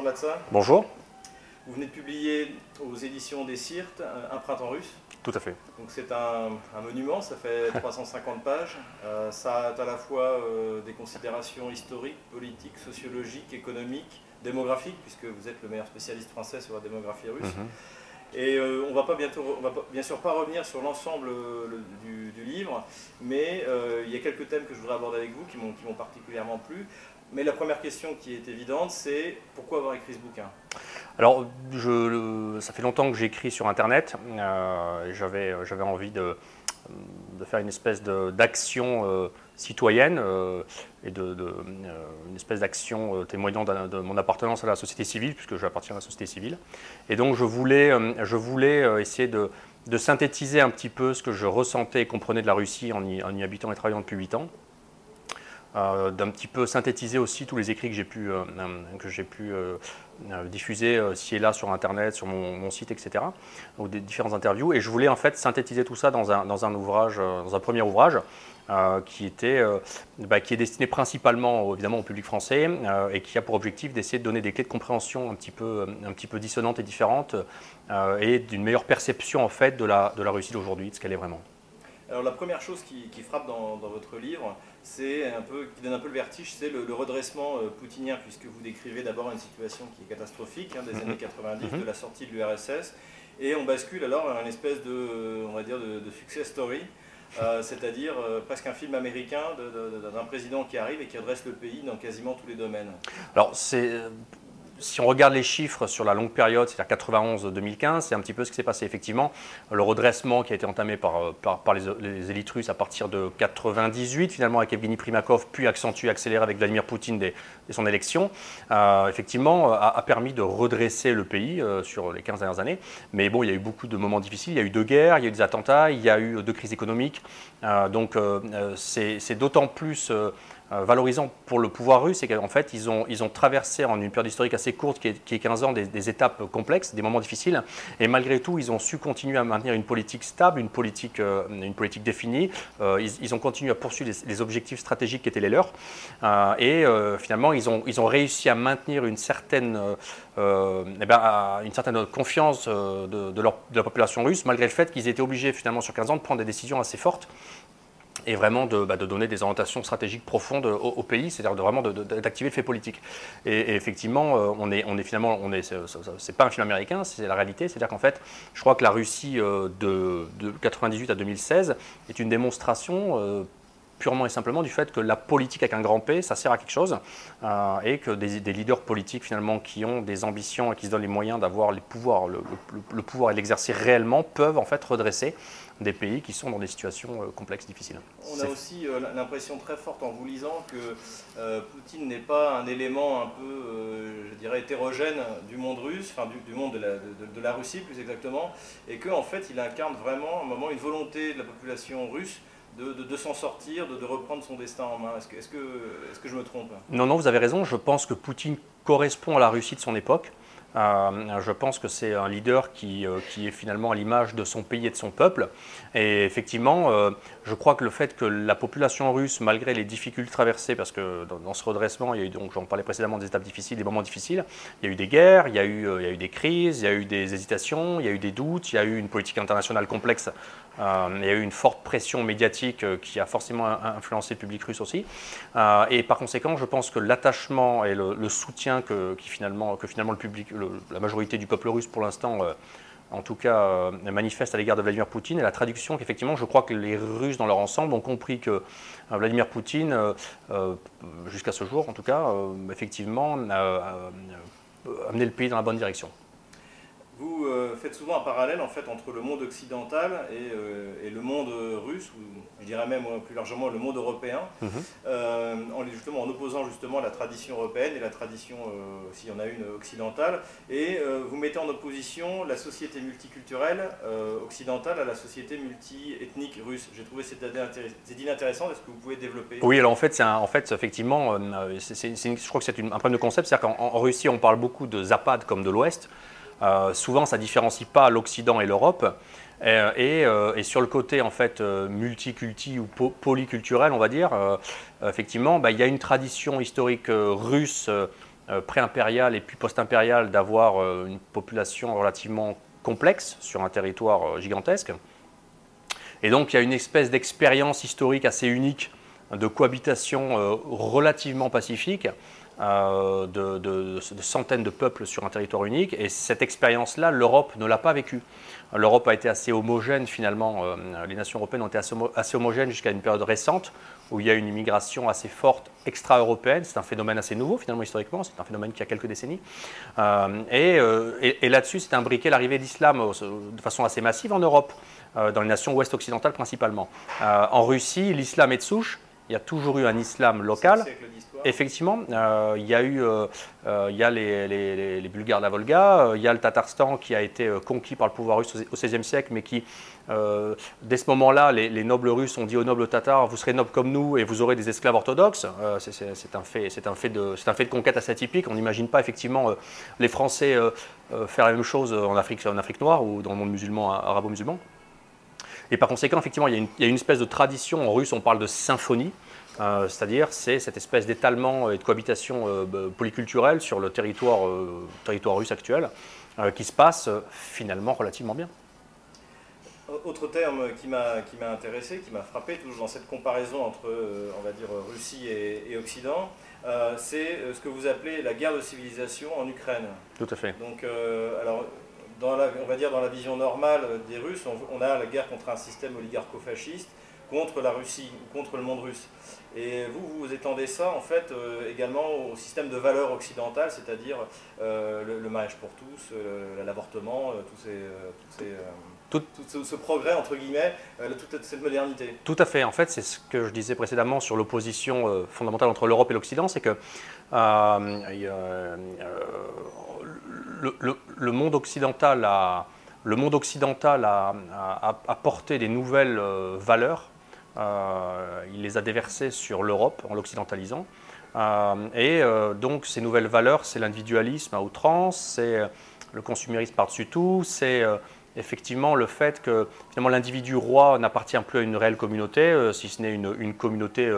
Alexandre. Bonjour. Vous venez de publier aux éditions des Sirtes Un printemps russe. Tout à fait. Donc c'est un, monument, ça fait 350 pages. Euh, ça a à la fois euh, des considérations historiques, politiques, sociologiques, économiques, démographiques, puisque vous êtes le meilleur spécialiste français sur la démographie russe. Mhm. Et euh, on va pas bientôt, on va bien sûr pas revenir sur l'ensemble du, du, livre, mais il y a quelques thèmes que je voudrais aborder avec vous qui m'ont particulièrement plu. Mais la première question qui est évidente, c'est pourquoi avoir écrit ce bouquin? Alors, je, ça fait longtemps que j'écris sur Internet. Euh, J'avais envie de, faire une espèce d'action euh, citoyenne euh, et de, une espèce d'action témoignant de, mon appartenance à la société civile, puisque j'appartiens à la société civile. Et donc, je voulais, je voulais essayer de, synthétiser un petit peu ce que je ressentais et comprenais de la Russie en y, en y habitant et travaillant depuis 8 ans. Euh, d'un petit peu synthétiser aussi tous les écrits que j'ai pu, euh, que j'ai pu euh, diffuser ci et là sur Internet, sur mon, site, etc., ou des différentes interviews. Et je voulais en fait synthétiser tout ça dans un, dans un ouvrage, dans un premier ouvrage. qui, était, bah, qui est destiné principalement évidemment au public français et qui a pour objectif d'essayer de donner des clés de compréhension un petit peu, un petit peu dissonantes et différentes et d'une meilleure perception en fait de la, de la Russie d'aujourd'hui, de ce qu'elle est vraiment. Alors la première chose qui, frappe dans, dans, votre livre, c'est un peu, qui donne un peu le vertige, c'est le, redressement euh, poutinien, puisque vous décrivez d'abord une situation qui est catastrophique hein, des mhm. années 90, mhm. de la sortie de l'URSS, et on bascule alors à une espèce de, on va dire, de, success story, euh, c'est-à-dire euh, presque un film américain d'un président qui arrive et qui redresse le pays dans quasiment tous les domaines. Alors c'est si on regarde les chiffres sur la longue période, c'est-à-dire 91-2015, c'est un petit peu ce qui s'est passé. Effectivement, le redressement qui a été entamé par, par, les, élites russes à partir de 98, finalement avec Evgeny Primakov, puis accentué, accéléré avec Vladimir Poutine dès, son élection, euh, effectivement, a, permis de redresser le pays euh, sur les 15 dernières années. Mais bon, il y a eu beaucoup de moments difficiles. Il y a eu deux guerres, il y a eu des attentats, il y a eu deux crises économiques. Euh, donc, c'est d'autant plus euh, valorisant pour le pouvoir russe, c'est qu'en fait, ils ont, ils ont traversé en une période historique assez courte, qui est, 15 ans, des, étapes complexes, des moments difficiles, et malgré tout, ils ont su continuer à maintenir une politique stable, une politique, euh, une politique définie. Euh, ils, ont continué à poursuivre les, objectifs stratégiques qui étaient les leurs, et finalement, ils ont, ils ont réussi à maintenir une certaine, eh ben, une certaine confiance de, leur, de la population russe, malgré le fait qu'ils étaient obligés finalement sur 15 ans de prendre des décisions assez fortes et vraiment bah, de, donner des orientations stratégiques profondes au, pays, c'est-à-dire de vraiment d'activer le fait politique. Et, effectivement, euh, on est, finalement, on est, c'est pas un film américain, c'est la réalité, c'est-à-dire qu'en fait, je crois que la Russie euh, de, de 98 à 2016 est une démonstration euh, purement et simplement du fait que la politique avec un grand P, ça sert à quelque chose, et que des, leaders politiques finalement qui ont des ambitions et qui se donnent les moyens d'avoir pouvoirs, le, le, pouvoir et l'exercer réellement, peuvent en fait redresser des pays qui sont dans des situations euh, complexes, difficiles. On a aussi euh, l'impression très forte en vous lisant que euh, Poutine n'est pas un élément un peu, je dirais, hétérogène du monde russe, enfin du, monde de la, Russie plus exactement, et qu'en en fait il incarne vraiment à un moment une volonté de la population russe de, s'en sortir, de, reprendre son destin en main. Est-ce que, est que, est que je me trompe? Non, non, vous avez raison. Je pense que Poutine correspond à la Russie de son époque. Euh, je pense que c'est un leader qui, euh, qui, est finalement à l'image de son pays et de son peuple. Et effectivement, euh, je crois que le fait que la population russe, malgré les difficultés traversées, parce que dans, ce redressement, il y a eu, donc j'en parlais précédemment, des étapes difficiles, des moments difficiles, il y a eu des guerres, il y a eu, il y a eu des crises, il y a eu des hésitations, il y a eu des doutes, il y a eu une politique internationale complexe, il y a eu une forte pression médiatique qui a forcément influencé le public russe aussi. et par conséquent, je pense que l'attachement et le, soutien que, finalement, que finalement le public, la majorité du peuple russe pour l'instant, euh, en tout cas, euh, manifeste à l'égard de Vladimir Poutine. Et la traduction qu'effectivement, je crois que les Russes dans leur ensemble ont compris que euh, Vladimir Poutine, jusqu'à ce jour en tout cas, effectivement, a amené le pays dans la bonne direction. Vous euh, faites souvent un parallèle en fait entre le monde occidental et, euh, le monde russe, ou je dirais même euh, plus largement le monde européen, mhm. en, justement, en opposant justement la tradition européenne et la tradition, s'il y en a une, occidentale. Et vous mettez en opposition la société multiculturelle occidentale à la société multiethnique russe. J'ai trouvé cette idée intéressante. Est-ce que vous pouvez développer? Oui, alors en fait, c'est en fait effectivement, je crois que c'est un problème de concept. C'est-à-dire qu'en Russie, on parle beaucoup de Zapad comme de l'Ouest. Euh, souvent, ça ne différencie pas l'Occident et l'Europe. Euh, euh, et, sur le côté en fait multiculti ou polyculturel, on va dire, effectivement, bah, il y a une tradition historique russe pré-impériale et puis post-impériale d'avoir une population relativement complexe sur un territoire gigantesque. Et donc il y a une espèce d'expérience historique assez unique de cohabitation relativement pacifique euh, de, centaines de peuples sur un territoire unique. Et cette expérience-là, l'Europe ne l'a pas vécue. L'Europe a été assez homogène finalement. Euh, les nations européennes ont été assez, homogènes jusqu'à une période récente où il y a une immigration assez forte extra-européenne. C'est un phénomène assez nouveau finalement historiquement. C'est un phénomène qui a quelques décennies. Euh, et, là-dessus, c'est imbriqué l'arrivée d'islam de façon assez massive en Europe, dans les nations ouest-occidentales principalement. en Russie, l'islam est de souche. Il y a toujours eu un islam local. Effectivement, euh, il y a eu euh, euh, les, Bulgares de la Volga, il y a le Tatarstan qui a été conquis par le pouvoir russe au XVIe siècle, mais qui, dès ce moment-là, les, nobles russes ont dit aux nobles tatars Vous serez nobles comme nous et vous aurez des esclaves orthodoxes. c'est un, fait, un, fait de, un fait de conquête assez atypique. On n'imagine pas effectivement les Français faire la même chose en Afrique, en Afrique noire ou dans le monde musulman, arabo-musulman. Et par conséquent, effectivement, il y, a une, espèce de tradition. En russe, on parle de symphonie. Euh, c'est-à-dire c'est cette espèce d'étalement et de cohabitation euh, bah, polyculturelle sur le territoire, euh, territoire russe actuel qui se passe finalement relativement bien. Autre terme qui m'a intéressé, qui m'a frappé, toujours dans cette comparaison entre, on va dire, Russie et, Occident, c'est ce que vous appelez la guerre de civilisation en Ukraine. Tout à fait. Donc, alors, dans la, on va dire dans la vision normale des Russes, on, on a la guerre contre un système oligarcho-fasciste, contre la Russie ou contre le monde russe. Et vous, vous étendez ça en fait euh, également au système de valeurs occidentales, c'est-à-dire euh, le, mariage pour tous, euh, l'avortement, tout, ce, progrès, entre guillemets, toute cette modernité. Tout à fait. En fait, c'est ce que je disais précédemment sur l'opposition fondamentale entre l'Europe et l'Occident, c'est que le, monde occidental a, le monde occidental a, apporté des nouvelles valeurs euh, il les a déversés sur l'Europe en l'occidentalisant. Euh, et euh, donc ces nouvelles valeurs, c'est l'individualisme à outrance, c'est le consumérisme par-dessus tout, c'est effectivement le fait que finalement l'individu roi n'appartient plus à une réelle communauté, si ce n'est une, communauté,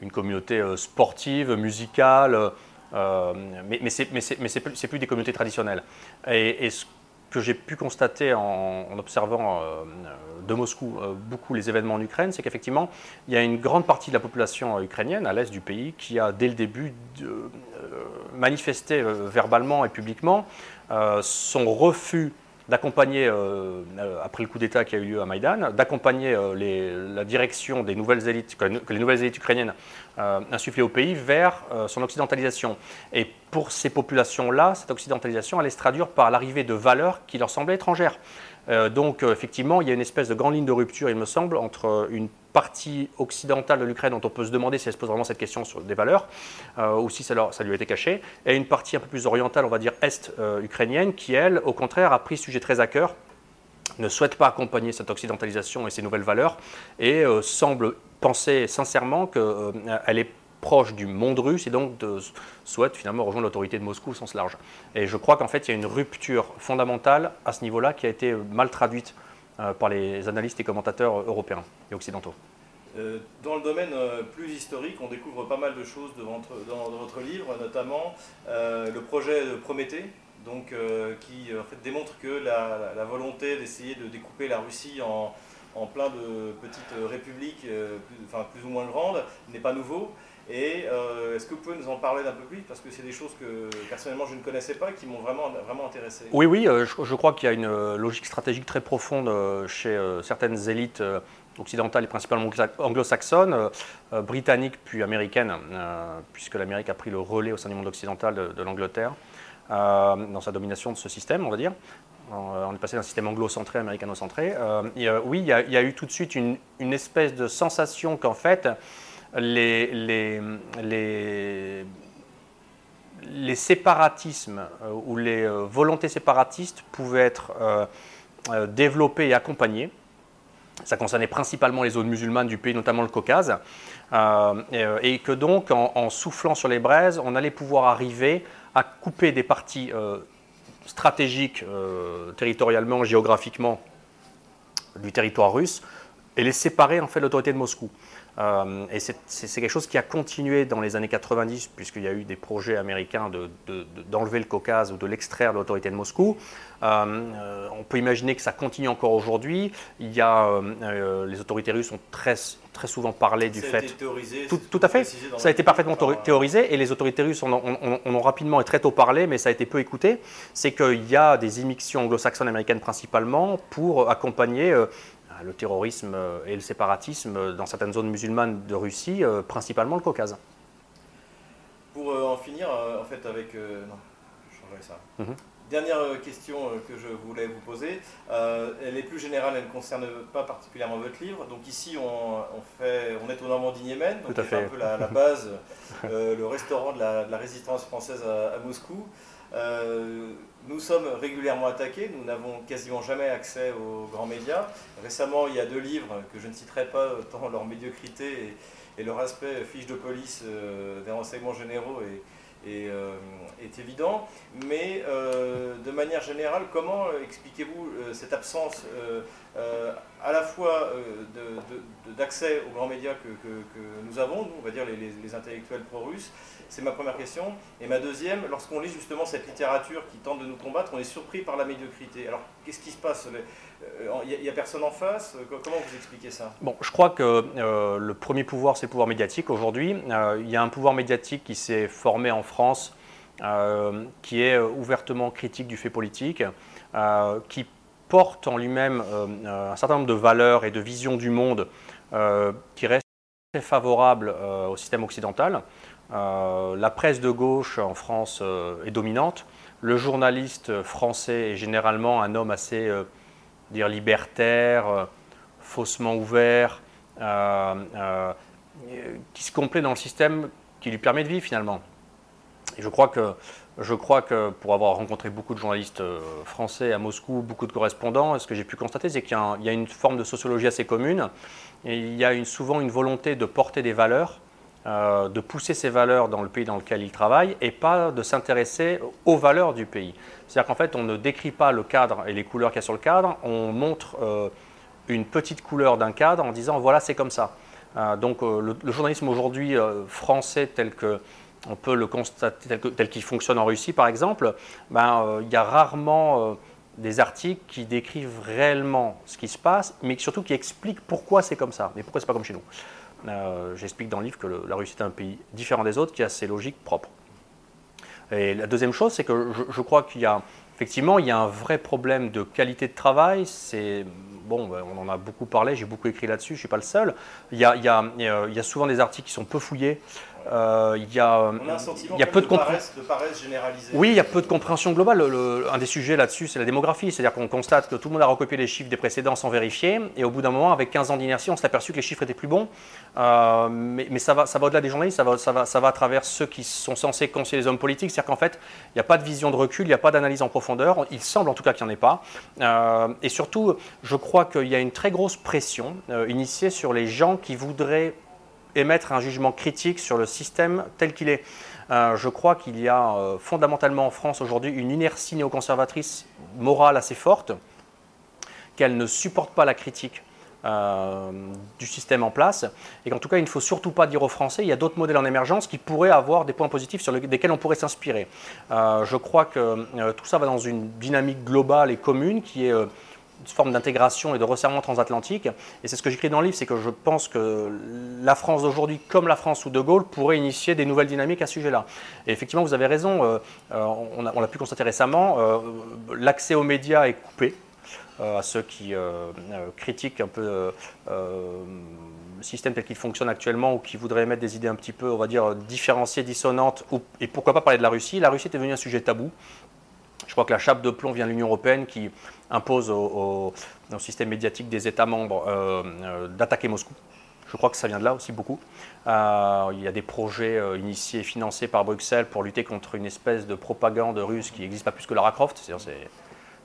une communauté sportive, musicale, mais, mais c'est plus, plus, des communautés traditionnelles. Et ce que j'ai pu constater en, observant euh, de Moscou euh, beaucoup les événements en Ukraine, c'est qu'effectivement, il y a une grande partie de la population ukrainienne à l'est du pays qui a dès le début euh, manifesté verbalement et publiquement son refus d'accompagner, après le coup d'État qui a eu lieu à Maïdan, d'accompagner la direction des nouvelles élites, que, les nouvelles élites ukrainiennes insufflées au pays vers son occidentalisation. Et pour ces populations-là, cette occidentalisation allait se traduire par l'arrivée de valeurs qui leur semblaient étrangères. Euh, donc euh, effectivement, il y a une espèce de grande ligne de rupture, il me semble, entre une partie occidentale de l'Ukraine dont on peut se demander si elle se pose vraiment cette question sur des valeurs, euh, ou si ça, ça, lui a été caché, et une partie un peu plus orientale, on va dire est-ukrainienne, qui elle, au contraire, a pris ce sujet très à cœur, ne souhaite pas accompagner cette occidentalisation et ces nouvelles valeurs, et semble penser sincèrement qu'elle est proche du monde russe et donc souhaite finalement rejoindre l'autorité de Moscou au sens large. Et je crois qu'en fait, il y a une rupture fondamentale à ce niveau-là qui a été mal traduite euh, par les analystes et commentateurs européens et occidentaux. Euh, dans le domaine euh, plus historique, on découvre pas mal de choses dans, votre livre, notamment le projet de Prométhée, donc, qui démontre que la, volonté d'essayer de découper la Russie en, en plein de petites républiques, enfin, plus ou moins grandes, n'est pas nouveau. Et euh, est-ce que vous pouvez nous en parler d'un peu plus Parce que c'est des choses que personnellement je ne connaissais pas et qui m'ont vraiment, vraiment intéressé. Oui, oui, euh, je, crois qu'il y a une euh, logique stratégique très profonde chez certaines élites occidentales et principalement anglo-saxonnes, britanniques puis américaines, puisque l'Amérique a pris le relais au sein du monde occidental de, l'Angleterre dans sa domination de ce système, on va dire. On est passé d'un système anglo-centré américano-centré. oui, il y, a, eu tout de suite une espèce de sensation qu'en fait, les, séparatismes euh, ou les euh, volontés séparatistes pouvaient être euh, développées et accompagnées. Ça concernait principalement les zones musulmanes du pays, notamment le Caucase, et, que donc en, soufflant sur les braises, on allait pouvoir arriver à couper des parties stratégiques, territorialement, géographiquement, du territoire russe, et les séparer en fait de l'autorité de Moscou. Et c'est quelque chose qui a continué dans les années 90, puisqu'il y a eu des projets américains d'enlever le Caucase ou de l'extraire de l'autorité de Moscou. on peut imaginer que ça continue encore aujourd'hui. Il y a, les autorités russes ont très très souvent parlé du fait. théorisé, tout, tout, à fait. Ça a été parfaitement théorisé et les autorités russes en ont, rapidement et très tôt parlé, mais ça a été peu écouté. C'est qu'il y a des immixtions anglo-saxonnes américaines principalement pour accompagner euh, le terrorisme euh, et le séparatisme dans certaines zones musulmanes de Russie, euh, principalement le Caucase. Pour en finir, en fait, avec. non, je changerai ça. Mhm. Dernière euh, question euh, que je voulais vous poser, euh, elle est plus générale, elle ne concerne pas particulièrement votre livre. Donc ici, on, fait, on est au Normandie-Yémen, donc c'est un peu la, base, le restaurant de la, résistance française à, Moscou. Nous sommes régulièrement attaqués, nous n'avons quasiment jamais accès aux grands médias. Récemment, il y a deux livres que je ne citerai pas, tant leur médiocrité et, leur aspect fiche de police des renseignements généraux euh, est, évident. Mais euh, de manière générale, comment expliquez-vous euh, cette absence à la fois d'accès aux grands médias que, nous avons, nous, on va dire les, intellectuels pro-russes C'est ma première question. Et ma deuxième, lorsqu'on lit justement cette littérature qui tente de nous combattre, on est surpris par la médiocrité. Alors, qu'est-ce qui se passe? Il n'y a, personne en face? Comment vous expliquez ça? Bon, je crois que le premier pouvoir, c'est le pouvoir médiatique. Aujourd'hui, il y a un pouvoir médiatique qui s'est formé en France, euh, qui est ouvertement critique du fait politique, euh, qui porte en lui-même euh, un certain nombre de valeurs et de visions du monde qui restent très favorables au système occidental. la presse de gauche en France est dominante. Le journaliste français est généralement un homme assez dire libertaire, faussement ouvert, qui se complaît dans le système qui lui permet de vivre finalement. Et je crois que, je crois que pour avoir rencontré beaucoup de journalistes euh, français à Moscou, beaucoup de correspondants, ce que j'ai pu constater, c'est qu'il y, a une forme de sociologie assez commune. Il y a souvent une volonté de porter des valeurs, euh, de pousser ces valeurs dans le pays dans lequel ils travaillent et pas de s'intéresser aux valeurs du pays. C'est-à-dire qu'en fait, on ne décrit pas le cadre et les couleurs qu'il y a sur le cadre, on montre euh, une petite couleur d'un cadre en disant voilà, c'est comme ça. donc le, journalisme aujourd'hui français tel que on peut le constater tel, qu'il fonctionne en Russie par exemple, ben, euh, il y a rarement euh, des articles qui décrivent réellement ce qui se passe, mais surtout qui expliquent pourquoi c'est comme ça, mais pourquoi c'est pas comme chez nous? Euh, j'explique dans le livre que la Russie est un pays différent des autres, qui a ses logiques propres. Et la deuxième chose, c'est que je, crois qu'il y a effectivement il y a un vrai problème de qualité de travail. C'est bon, ben, on en a beaucoup parlé, j'ai beaucoup écrit là-dessus, je ne suis pas le seul. Il y, a, souvent des articles qui sont peu fouillés, euh, il y a, il y a peu de, compréhension. Oui, il y a peu de compréhension globale. un des sujets là-dessus, c'est la démographie. C'est-à-dire qu'on constate que tout le monde a recopié les chiffres des précédents sans vérifier. Et au bout d'un moment, avec 15 ans d'inertie, on s'est aperçu que les chiffres étaient plus bons. Euh, mais, ça va, ça va au-delà des journalistes, ça va, ça, va, ça va à travers ceux qui sont censés conseiller les hommes politiques. C'est-à-dire qu'en fait, il n'y a pas de vision de recul, il n'y a pas d'analyse en profondeur. Il semble en tout cas qu'il n'y en ait pas. Euh, et surtout, je crois qu'il y a une très grosse pression initiée sur les gens qui voudraient émettre un jugement critique sur le système tel qu'il est. Euh, je crois qu'il y a euh, fondamentalement en France aujourd'hui une inertie néoconservatrice morale assez forte, qu'elle ne supporte pas la critique euh, du système en place, et qu'en tout cas, il ne faut surtout pas dire aux Français, il y a d'autres modèles en émergence qui pourraient avoir des points positifs sur lesquels on pourrait s'inspirer. je crois que tout ça va dans une dynamique globale et commune qui est forme d'intégration et de resserrement transatlantique. Et c'est ce que j'écris dans le livre, c'est que je pense que la France d'aujourd'hui, comme la France sous De Gaulle, pourrait initier des nouvelles dynamiques à ce sujet-là. Et effectivement, vous avez raison, euh, euh, on l'a pu constater récemment, euh, l'accès aux médias est coupé. à ceux qui critiquent un peu le système tel qu'il fonctionne actuellement ou qui voudraient émettre des idées un petit peu, on va dire, différenciées, dissonantes, et pourquoi pas parler de la Russie. La Russie est devenue un sujet tabou. Je crois que la chape de plomb vient de l'Union européenne qui impose au, système médiatique des États membres euh, euh, d'attaquer Moscou. Je crois que ça vient de là aussi beaucoup. Euh, il y a des projets initiés et financés par Bruxelles pour lutter contre une espèce de propagande russe qui n'existe pas plus que Lara Croft.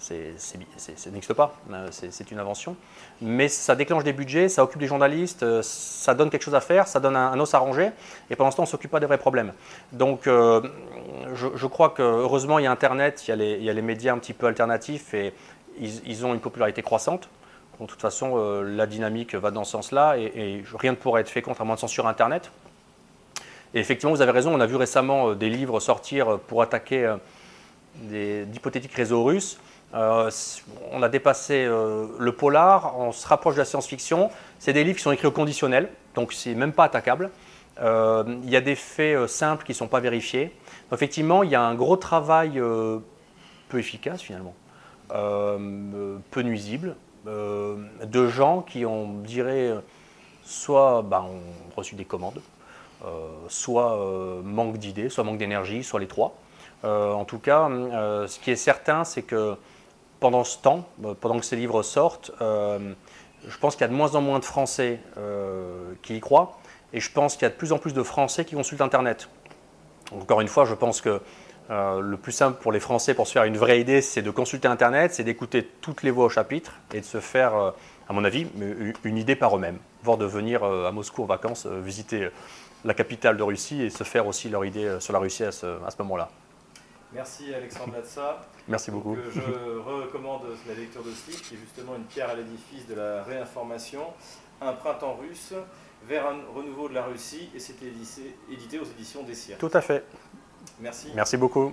Ça n'existe pas, euh, c'est une invention. Mais ça déclenche des budgets, ça occupe des journalistes, euh, ça donne quelque chose à faire, ça donne un, os à ranger, et pendant ce temps, on ne s'occupe pas des vrais problèmes. Donc, euh, je, crois que heureusement, il y a Internet, il y a, les, médias un petit peu alternatifs, et ils, ont une popularité croissante. de toute façon, la dynamique va dans ce sens-là et, rien ne pourrait être fait contre un moins de censure Internet. Et effectivement, vous avez raison, on a vu récemment des livres sortir pour attaquer d'hypothétiques réseaux russes. On a dépassé le polar, on se rapproche de la science-fiction. C'est des livres qui sont écrits au conditionnel, donc c'est même pas attaquable. il y a des faits simples qui ne sont pas vérifiés. Effectivement, il y a un gros travail peu efficace finalement, euh, peu nuisible, euh, de gens qui ont, dirait, soit bah, ont reçu des commandes, euh, soit manque d'idées, soit manque d'énergie, soit les trois. en tout cas, ce qui est certain, c'est que pendant ce temps, pendant que ces livres sortent, je pense qu'il y a de moins en moins de Français qui y croient, et je pense qu'il y a de plus en plus de Français qui consultent Internet. Encore une fois, je pense que euh, le plus simple pour les Français pour se faire une vraie idée, c'est de consulter Internet, c'est d'écouter toutes les voix au chapitre et de se faire, euh, à mon avis, une idée par eux-mêmes, voire de venir euh, à Moscou en vacances, visiter la capitale de Russie et se faire aussi leur idée sur la Russie à ce, moment-là. Merci Alexandre Latsa. Merci beaucoup. je recommande la lecture de ce livre qui est justement une pierre à l'édifice de la réinformation, Un printemps russe vers un renouveau de la Russie et c'était édité aux éditions des Tout à fait. Merci. Merci beaucoup.